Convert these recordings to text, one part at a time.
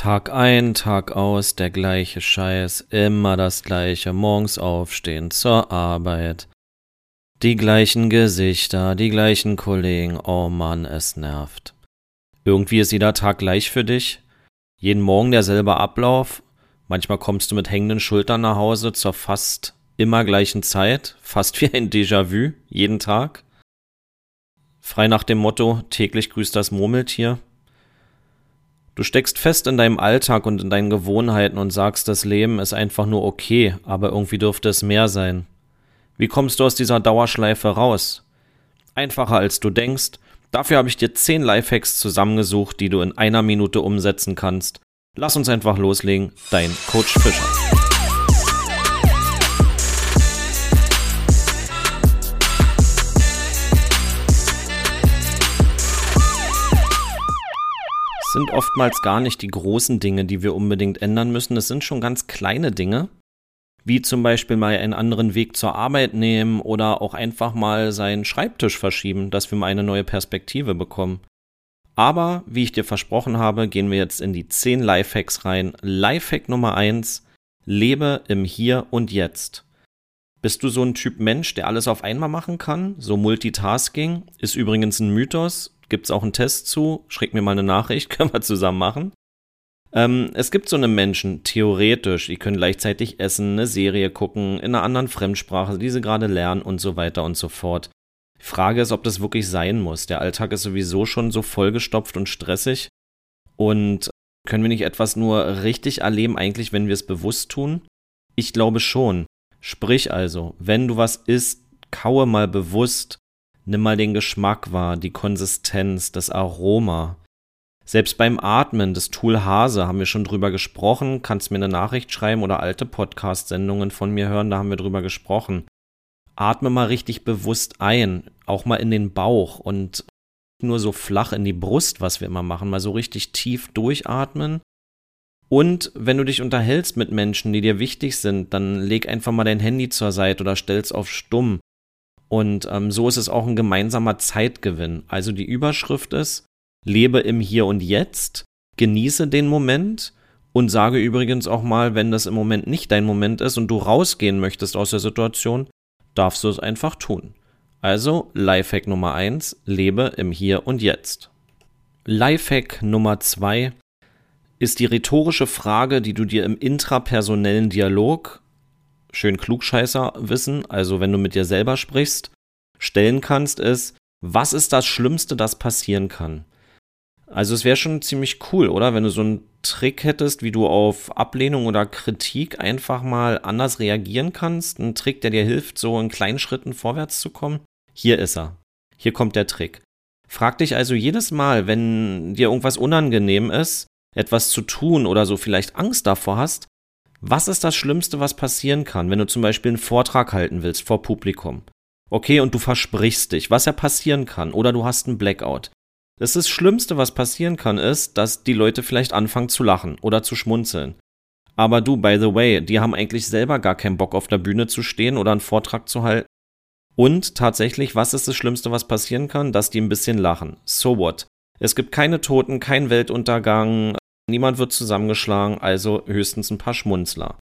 Tag ein, Tag aus, der gleiche Scheiß, immer das gleiche, morgens aufstehen, zur Arbeit. Die gleichen Gesichter, die gleichen Kollegen, oh Mann, es nervt. Irgendwie ist jeder Tag gleich für dich, jeden Morgen derselbe Ablauf, manchmal kommst du mit hängenden Schultern nach Hause zur fast immer gleichen Zeit, fast wie ein Déjà-vu, jeden Tag. Frei nach dem Motto, täglich grüßt das Murmeltier. Du steckst fest in deinem Alltag und in deinen Gewohnheiten und sagst, das Leben ist einfach nur okay, aber irgendwie dürfte es mehr sein. Wie kommst du aus dieser Dauerschleife raus? Einfacher als du denkst. Dafür habe ich dir 10 Lifehacks zusammengesucht, die du in einer Minute umsetzen kannst. Lass uns einfach loslegen. Dein Coach Fischer. Sind oftmals gar nicht die großen Dinge, die wir unbedingt ändern müssen. Es sind schon ganz kleine Dinge, wie zum Beispiel mal einen anderen Weg zur Arbeit nehmen oder auch einfach mal seinen Schreibtisch verschieben, dass wir mal eine neue Perspektive bekommen. Aber, wie ich dir versprochen habe, gehen wir jetzt in die 10 Lifehacks rein. Lifehack Nummer 1, lebe im Hier und Jetzt. Bist du so ein Typ Mensch, der alles auf einmal machen kann? So Multitasking? Ist übrigens ein Mythos. Gibt es auch einen Test zu? Schreib mir mal eine Nachricht, können wir zusammen machen. Ähm, es gibt so eine Menschen, theoretisch, die können gleichzeitig essen, eine Serie gucken, in einer anderen Fremdsprache, die sie gerade lernen und so weiter und so fort. Die Frage ist, ob das wirklich sein muss. Der Alltag ist sowieso schon so vollgestopft und stressig. Und können wir nicht etwas nur richtig erleben, eigentlich, wenn wir es bewusst tun? Ich glaube schon. Sprich also, wenn du was isst, kaue mal bewusst, Nimm mal den Geschmack wahr, die Konsistenz, das Aroma. Selbst beim Atmen, das Tool Hase, haben wir schon drüber gesprochen. Kannst mir eine Nachricht schreiben oder alte Podcast-Sendungen von mir hören, da haben wir drüber gesprochen. Atme mal richtig bewusst ein, auch mal in den Bauch und nur so flach in die Brust, was wir immer machen, mal so richtig tief durchatmen. Und wenn du dich unterhältst mit Menschen, die dir wichtig sind, dann leg einfach mal dein Handy zur Seite oder stell's auf stumm und ähm, so ist es auch ein gemeinsamer Zeitgewinn. Also die Überschrift ist, lebe im Hier und Jetzt, genieße den Moment und sage übrigens auch mal, wenn das im Moment nicht dein Moment ist und du rausgehen möchtest aus der Situation, darfst du es einfach tun. Also Lifehack Nummer eins: lebe im Hier und Jetzt. Lifehack Nummer zwei ist die rhetorische Frage, die du dir im intrapersonellen Dialog schön Klugscheißer wissen, also wenn du mit dir selber sprichst, stellen kannst, ist, was ist das Schlimmste, das passieren kann? Also es wäre schon ziemlich cool, oder? Wenn du so einen Trick hättest, wie du auf Ablehnung oder Kritik einfach mal anders reagieren kannst. Ein Trick, der dir hilft, so in kleinen Schritten vorwärts zu kommen. Hier ist er. Hier kommt der Trick. Frag dich also jedes Mal, wenn dir irgendwas unangenehm ist, etwas zu tun oder so vielleicht Angst davor hast, was ist das Schlimmste, was passieren kann, wenn du zum Beispiel einen Vortrag halten willst vor Publikum? Okay, und du versprichst dich, was ja passieren kann, oder du hast einen Blackout. Das, das Schlimmste, was passieren kann, ist, dass die Leute vielleicht anfangen zu lachen oder zu schmunzeln. Aber du, by the way, die haben eigentlich selber gar keinen Bock auf der Bühne zu stehen oder einen Vortrag zu halten. Und tatsächlich, was ist das Schlimmste, was passieren kann? Dass die ein bisschen lachen. So what? Es gibt keine Toten, kein Weltuntergang, Niemand wird zusammengeschlagen, also höchstens ein paar Schmunzler.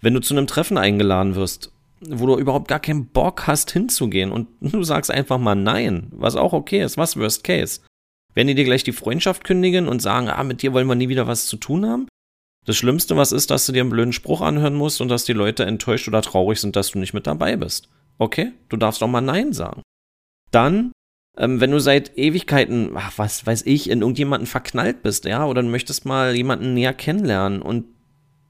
Wenn du zu einem Treffen eingeladen wirst, wo du überhaupt gar keinen Bock hast hinzugehen und du sagst einfach mal nein, was auch okay ist, was Worst Case. Wenn die dir gleich die Freundschaft kündigen und sagen, ah, mit dir wollen wir nie wieder was zu tun haben? Das Schlimmste, was ist, dass du dir einen blöden Spruch anhören musst und dass die Leute enttäuscht oder traurig sind, dass du nicht mit dabei bist. Okay? Du darfst auch mal Nein sagen. Dann ähm, wenn du seit Ewigkeiten, ach, was weiß ich, in irgendjemanden verknallt bist, ja, oder du möchtest mal jemanden näher kennenlernen und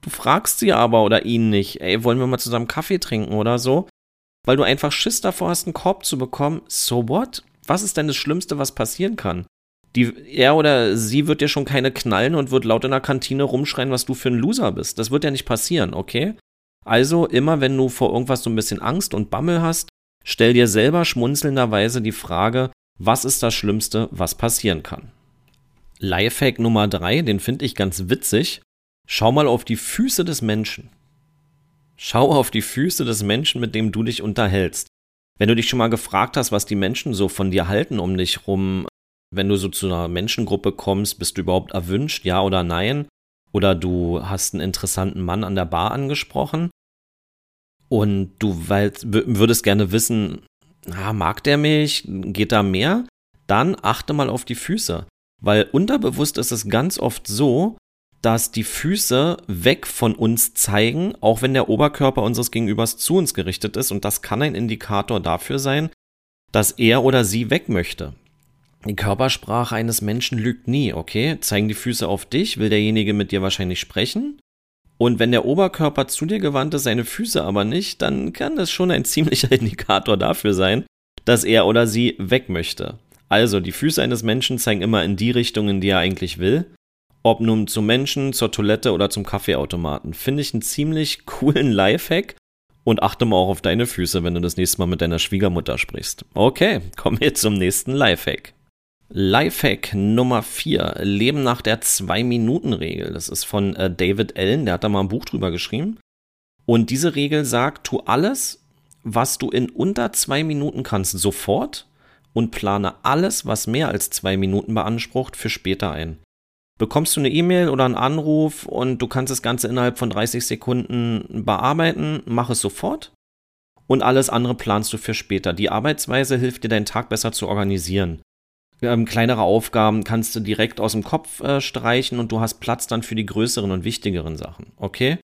du fragst sie aber oder ihn nicht, ey, wollen wir mal zusammen Kaffee trinken oder so, weil du einfach Schiss davor hast, einen Korb zu bekommen, so what? Was ist denn das Schlimmste, was passieren kann? Die, er oder sie wird dir schon keine knallen und wird laut in der Kantine rumschreien, was du für ein Loser bist. Das wird ja nicht passieren, okay? Also immer, wenn du vor irgendwas so ein bisschen Angst und Bammel hast, stell dir selber schmunzelnderweise die Frage, was ist das Schlimmste, was passieren kann? Lifehack Nummer drei, den finde ich ganz witzig. Schau mal auf die Füße des Menschen. Schau auf die Füße des Menschen, mit dem du dich unterhältst. Wenn du dich schon mal gefragt hast, was die Menschen so von dir halten um dich rum, wenn du so zu einer Menschengruppe kommst, bist du überhaupt erwünscht, ja oder nein? Oder du hast einen interessanten Mann an der Bar angesprochen und du würdest gerne wissen, ah, mag der mich? Geht da mehr? Dann achte mal auf die Füße. Weil unterbewusst ist es ganz oft so, dass die Füße weg von uns zeigen, auch wenn der Oberkörper unseres Gegenübers zu uns gerichtet ist. Und das kann ein Indikator dafür sein, dass er oder sie weg möchte. Die Körpersprache eines Menschen lügt nie, okay? Zeigen die Füße auf dich, will derjenige mit dir wahrscheinlich sprechen. Und wenn der Oberkörper zu dir gewandt ist, seine Füße aber nicht, dann kann das schon ein ziemlicher Indikator dafür sein, dass er oder sie weg möchte. Also, die Füße eines Menschen zeigen immer in die Richtung, in die er eigentlich will. Ob nun zum Menschen, zur Toilette oder zum Kaffeeautomaten. Finde ich einen ziemlich coolen Lifehack. Und achte mal auch auf deine Füße, wenn du das nächste Mal mit deiner Schwiegermutter sprichst. Okay, kommen wir zum nächsten Lifehack. Lifehack Nummer 4. Leben nach der 2-Minuten-Regel. Das ist von äh, David Allen, der hat da mal ein Buch drüber geschrieben. Und diese Regel sagt, tu alles, was du in unter zwei Minuten kannst, sofort und plane alles, was mehr als zwei Minuten beansprucht, für später ein. Bekommst du eine E-Mail oder einen Anruf und du kannst das Ganze innerhalb von 30 Sekunden bearbeiten, mach es sofort. Und alles andere planst du für später. Die Arbeitsweise hilft dir, deinen Tag besser zu organisieren. Ähm, kleinere Aufgaben kannst du direkt aus dem Kopf äh, streichen und du hast Platz dann für die größeren und wichtigeren Sachen. Okay?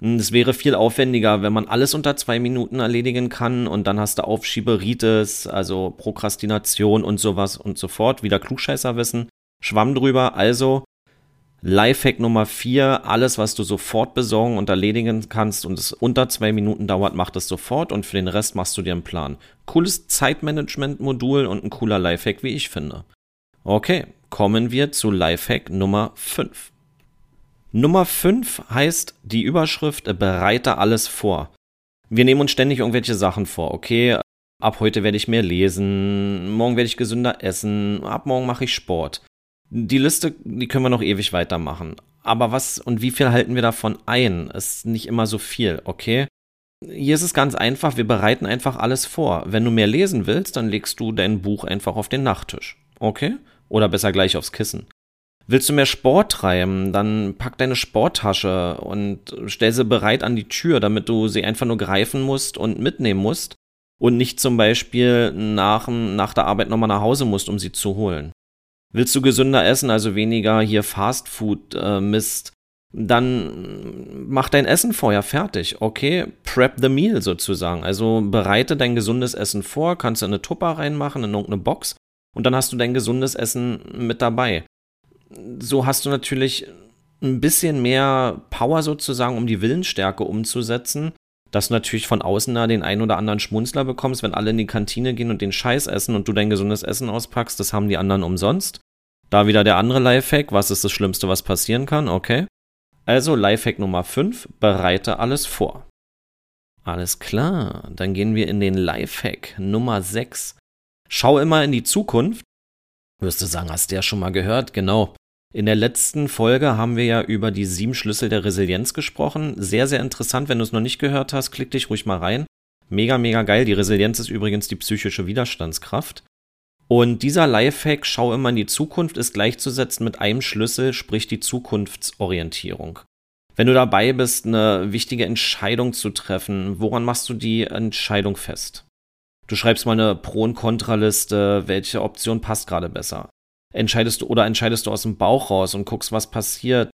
Hm, es wäre viel aufwendiger, wenn man alles unter zwei Minuten erledigen kann und dann hast du Aufschieberitis, also Prokrastination und sowas und so fort. Wieder Klugscheißerwissen. Schwamm drüber. Also Lifehack Nummer vier, alles, was du sofort besorgen und erledigen kannst und es unter zwei Minuten dauert, mach das sofort und für den Rest machst du dir einen Plan. Cooles Zeitmanagement-Modul und ein cooler Lifehack, wie ich finde. Okay, kommen wir zu Lifehack Nummer fünf. Nummer 5 heißt die Überschrift Bereite alles vor. Wir nehmen uns ständig irgendwelche Sachen vor, okay? Ab heute werde ich mehr lesen, morgen werde ich gesünder essen, ab morgen mache ich Sport. Die Liste, die können wir noch ewig weitermachen. Aber was und wie viel halten wir davon ein? Ist nicht immer so viel, okay? Hier ist es ganz einfach, wir bereiten einfach alles vor. Wenn du mehr lesen willst, dann legst du dein Buch einfach auf den Nachttisch, okay? Oder besser gleich aufs Kissen. Willst du mehr Sport treiben, dann pack deine Sporttasche und stell sie bereit an die Tür, damit du sie einfach nur greifen musst und mitnehmen musst und nicht zum Beispiel nach, nach der Arbeit nochmal nach Hause musst, um sie zu holen. Willst du gesünder essen, also weniger hier Fastfood äh, Mist, dann mach dein Essen vorher fertig, okay? Prep the meal sozusagen. Also bereite dein gesundes Essen vor, kannst du in eine Tupper reinmachen, in irgendeine Box und dann hast du dein gesundes Essen mit dabei so hast du natürlich ein bisschen mehr Power sozusagen, um die Willensstärke umzusetzen, dass du natürlich von außen da den einen oder anderen Schmunzler bekommst, wenn alle in die Kantine gehen und den Scheiß essen und du dein gesundes Essen auspackst, das haben die anderen umsonst. Da wieder der andere Lifehack, was ist das Schlimmste, was passieren kann, okay? Also Lifehack Nummer 5, bereite alles vor. Alles klar, dann gehen wir in den Lifehack Nummer 6. Schau immer in die Zukunft. Wirst du sagen, hast du ja schon mal gehört? Genau. In der letzten Folge haben wir ja über die sieben Schlüssel der Resilienz gesprochen. Sehr, sehr interessant. Wenn du es noch nicht gehört hast, klick dich ruhig mal rein. Mega, mega geil. Die Resilienz ist übrigens die psychische Widerstandskraft. Und dieser Lifehack, schau immer in die Zukunft, ist gleichzusetzen mit einem Schlüssel, sprich die Zukunftsorientierung. Wenn du dabei bist, eine wichtige Entscheidung zu treffen, woran machst du die Entscheidung fest? Du schreibst mal eine Pro- und Kontraliste, welche Option passt gerade besser entscheidest du oder entscheidest du aus dem Bauch raus und guckst, was passiert?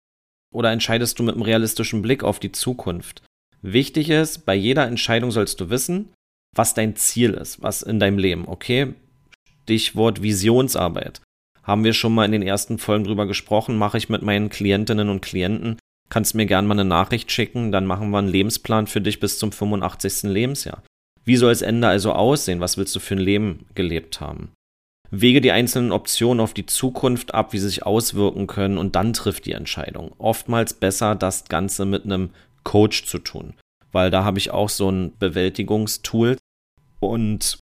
Oder entscheidest du mit einem realistischen Blick auf die Zukunft? Wichtig ist, bei jeder Entscheidung sollst du wissen, was dein Ziel ist, was in deinem Leben, okay? Stichwort Visionsarbeit. Haben wir schon mal in den ersten Folgen drüber gesprochen, mache ich mit meinen Klientinnen und Klienten. Kannst mir gerne mal eine Nachricht schicken, dann machen wir einen Lebensplan für dich bis zum 85. Lebensjahr. Wie soll das Ende also aussehen? Was willst du für ein Leben gelebt haben? Wege die einzelnen Optionen auf die Zukunft ab, wie sie sich auswirken können und dann trifft die Entscheidung. Oftmals besser, das Ganze mit einem Coach zu tun, weil da habe ich auch so ein Bewältigungstool und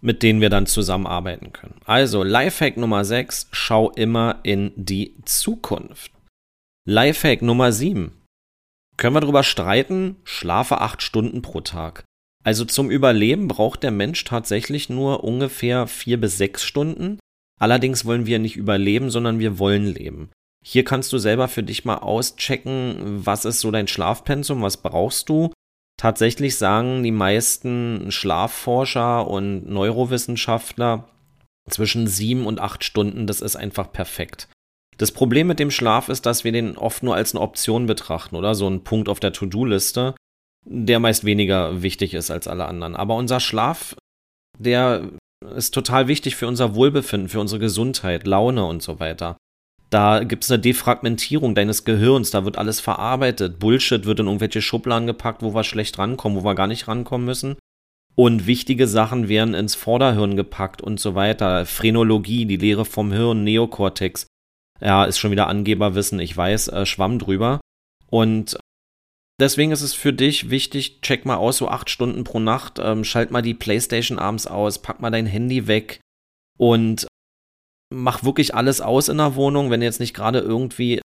mit denen wir dann zusammenarbeiten können. Also, Lifehack Nummer 6, schau immer in die Zukunft. Lifehack Nummer 7. Können wir darüber streiten? Schlafe acht Stunden pro Tag. Also zum Überleben braucht der Mensch tatsächlich nur ungefähr vier bis sechs Stunden. Allerdings wollen wir nicht überleben, sondern wir wollen leben. Hier kannst du selber für dich mal auschecken, was ist so dein Schlafpensum, was brauchst du. Tatsächlich sagen die meisten Schlafforscher und Neurowissenschaftler zwischen sieben und acht Stunden, das ist einfach perfekt. Das Problem mit dem Schlaf ist, dass wir den oft nur als eine Option betrachten oder so ein Punkt auf der To-Do-Liste, der meist weniger wichtig ist als alle anderen. Aber unser Schlaf, der ist total wichtig für unser Wohlbefinden, für unsere Gesundheit, Laune und so weiter. Da gibt es eine Defragmentierung deines Gehirns, da wird alles verarbeitet. Bullshit wird in irgendwelche Schubladen gepackt, wo wir schlecht rankommen, wo wir gar nicht rankommen müssen. Und wichtige Sachen werden ins Vorderhirn gepackt und so weiter. Phrenologie, die Lehre vom Hirn, Neokortex. Ja, ist schon wieder Angeberwissen, ich weiß, äh, schwamm drüber. Und deswegen ist es für dich wichtig, check mal aus, so acht Stunden pro Nacht, ähm, schalt mal die Playstation abends aus, pack mal dein Handy weg und mach wirklich alles aus in der Wohnung. Wenn du jetzt nicht gerade irgendwie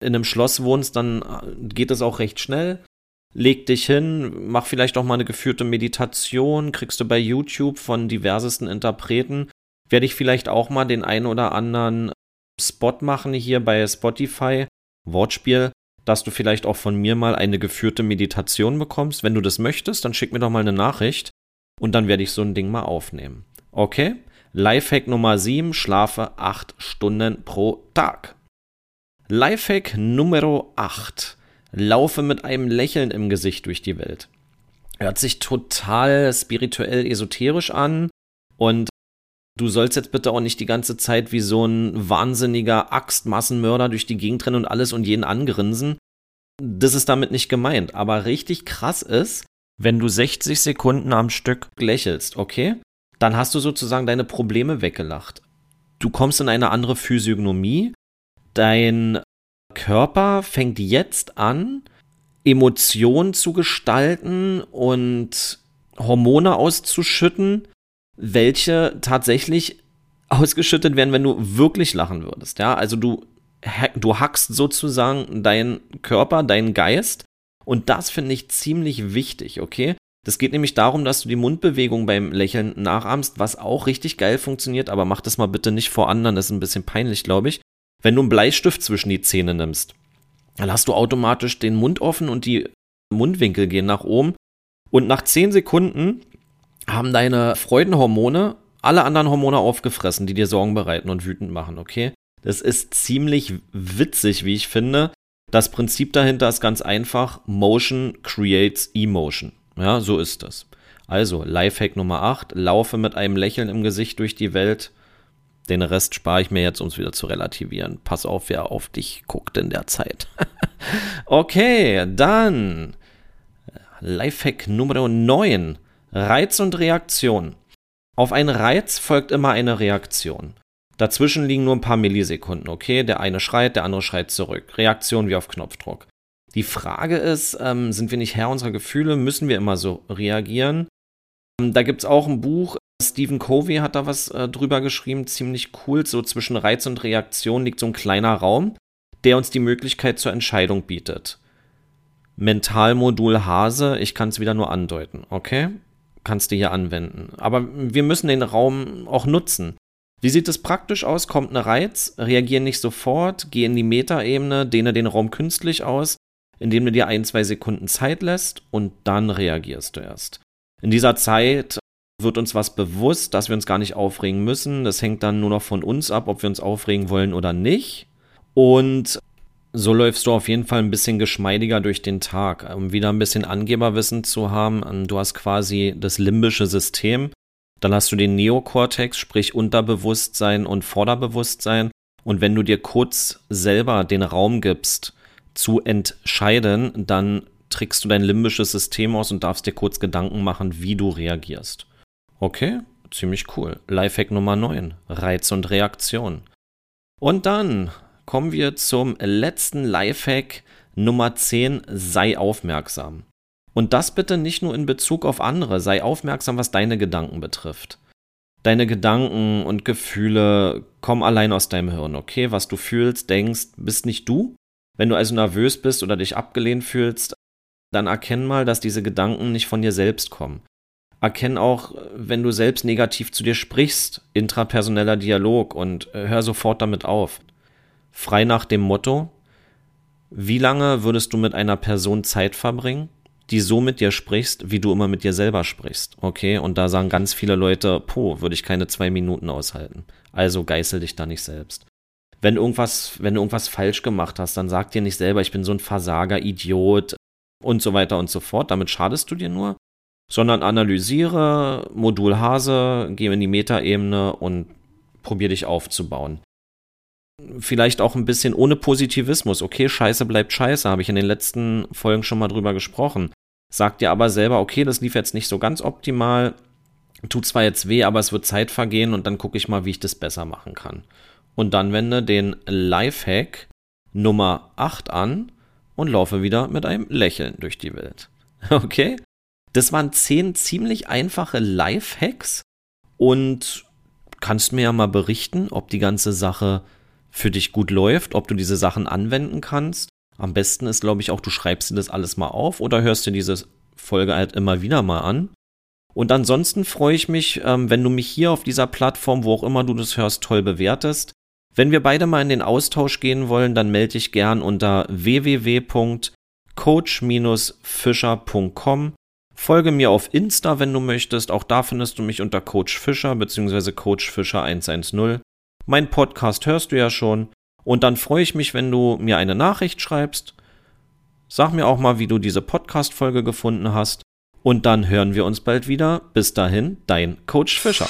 in einem Schloss wohnst, dann äh, geht es auch recht schnell. Leg dich hin, mach vielleicht auch mal eine geführte Meditation, kriegst du bei YouTube von diversesten Interpreten. Werde ich vielleicht auch mal den einen oder anderen Spot machen hier bei Spotify, Wortspiel, dass du vielleicht auch von mir mal eine geführte Meditation bekommst. Wenn du das möchtest, dann schick mir doch mal eine Nachricht und dann werde ich so ein Ding mal aufnehmen. Okay? Lifehack Nummer 7, schlafe 8 Stunden pro Tag. Lifehack Nummer 8, laufe mit einem Lächeln im Gesicht durch die Welt. Hört sich total spirituell esoterisch an und du sollst jetzt bitte auch nicht die ganze Zeit wie so ein wahnsinniger Axtmassenmörder durch die Gegend rennen und alles und jeden angrinsen. Das ist damit nicht gemeint, aber richtig krass ist, wenn du 60 Sekunden am Stück lächelst, okay? dann hast du sozusagen deine Probleme weggelacht. Du kommst in eine andere Physiognomie. Dein Körper fängt jetzt an, Emotionen zu gestalten und Hormone auszuschütten, welche tatsächlich ausgeschüttet werden, wenn du wirklich lachen würdest. Ja, also du, du hackst sozusagen deinen Körper, deinen Geist. Und das finde ich ziemlich wichtig, okay? Das geht nämlich darum, dass du die Mundbewegung beim Lächeln nachahmst, was auch richtig geil funktioniert, aber mach das mal bitte nicht vor anderen, das ist ein bisschen peinlich, glaube ich. Wenn du einen Bleistift zwischen die Zähne nimmst, dann hast du automatisch den Mund offen und die Mundwinkel gehen nach oben. Und nach 10 Sekunden haben deine Freudenhormone alle anderen Hormone aufgefressen, die dir Sorgen bereiten und wütend machen, okay? Das ist ziemlich witzig, wie ich finde. Das Prinzip dahinter ist ganz einfach. Motion creates Emotion. Ja, so ist das. Also, Lifehack Nummer 8, laufe mit einem Lächeln im Gesicht durch die Welt. Den Rest spare ich mir jetzt, um es wieder zu relativieren. Pass auf, wer auf dich guckt in der Zeit. okay, dann Lifehack Nummer 9, Reiz und Reaktion. Auf einen Reiz folgt immer eine Reaktion. Dazwischen liegen nur ein paar Millisekunden, okay? Der eine schreit, der andere schreit zurück. Reaktion wie auf Knopfdruck. Die Frage ist, ähm, sind wir nicht Herr unserer Gefühle? Müssen wir immer so reagieren? Ähm, da gibt es auch ein Buch, Stephen Covey hat da was äh, drüber geschrieben, ziemlich cool. So zwischen Reiz und Reaktion liegt so ein kleiner Raum, der uns die Möglichkeit zur Entscheidung bietet. Mentalmodul Hase, ich kann es wieder nur andeuten, okay? Kannst du hier anwenden. Aber wir müssen den Raum auch nutzen. Wie sieht es praktisch aus? Kommt ein Reiz, reagiere nicht sofort, geh in die Metaebene, dehne den Raum künstlich aus, indem du dir ein, zwei Sekunden Zeit lässt und dann reagierst du erst. In dieser Zeit wird uns was bewusst, dass wir uns gar nicht aufregen müssen. Das hängt dann nur noch von uns ab, ob wir uns aufregen wollen oder nicht. Und so läufst du auf jeden Fall ein bisschen geschmeidiger durch den Tag, um wieder ein bisschen Angeberwissen zu haben. Du hast quasi das limbische System. Dann hast du den Neokortex, sprich Unterbewusstsein und Vorderbewusstsein. Und wenn du dir kurz selber den Raum gibst, zu entscheiden, dann trickst du dein limbisches System aus und darfst dir kurz Gedanken machen, wie du reagierst. Okay, ziemlich cool. Lifehack Nummer 9, Reiz und Reaktion. Und dann kommen wir zum letzten Lifehack Nummer 10, sei aufmerksam. Und das bitte nicht nur in Bezug auf andere, sei aufmerksam, was deine Gedanken betrifft. Deine Gedanken und Gefühle kommen allein aus deinem Hirn, okay? Was du fühlst, denkst, bist nicht du, wenn du also nervös bist oder dich abgelehnt fühlst, dann erkenn mal, dass diese Gedanken nicht von dir selbst kommen. Erkenn auch, wenn du selbst negativ zu dir sprichst, intrapersoneller Dialog und äh, hör sofort damit auf. Frei nach dem Motto, wie lange würdest du mit einer Person Zeit verbringen, die so mit dir sprichst, wie du immer mit dir selber sprichst? Okay, und da sagen ganz viele Leute, po, würde ich keine zwei Minuten aushalten. Also geißel dich da nicht selbst. Wenn irgendwas, wenn du irgendwas falsch gemacht hast, dann sag dir nicht selber, ich bin so ein Versager, Idiot und so weiter und so fort. Damit schadest du dir nur, sondern analysiere Modul Hase, geh in die Metaebene und probier dich aufzubauen. Vielleicht auch ein bisschen ohne Positivismus. Okay, Scheiße bleibt Scheiße, habe ich in den letzten Folgen schon mal drüber gesprochen. Sag dir aber selber, okay, das lief jetzt nicht so ganz optimal. Tut zwar jetzt weh, aber es wird Zeit vergehen und dann gucke ich mal, wie ich das besser machen kann. Und dann wende den Lifehack Nummer 8 an und laufe wieder mit einem Lächeln durch die Welt. Okay? Das waren zehn ziemlich einfache Lifehacks und kannst mir ja mal berichten, ob die ganze Sache für dich gut läuft, ob du diese Sachen anwenden kannst. Am besten ist, glaube ich, auch, du schreibst dir das alles mal auf oder hörst dir diese Folge halt immer wieder mal an. Und ansonsten freue ich mich, ähm, wenn du mich hier auf dieser Plattform, wo auch immer du das hörst, toll bewertest. Wenn wir beide mal in den Austausch gehen wollen, dann melde dich gern unter www.coach-fischer.com. Folge mir auf Insta, wenn du möchtest. Auch da findest du mich unter Coach Fischer bzw. Coach Fischer 110. Mein Podcast hörst du ja schon. Und dann freue ich mich, wenn du mir eine Nachricht schreibst. Sag mir auch mal, wie du diese Podcast-Folge gefunden hast. Und dann hören wir uns bald wieder. Bis dahin, dein Coach Fischer.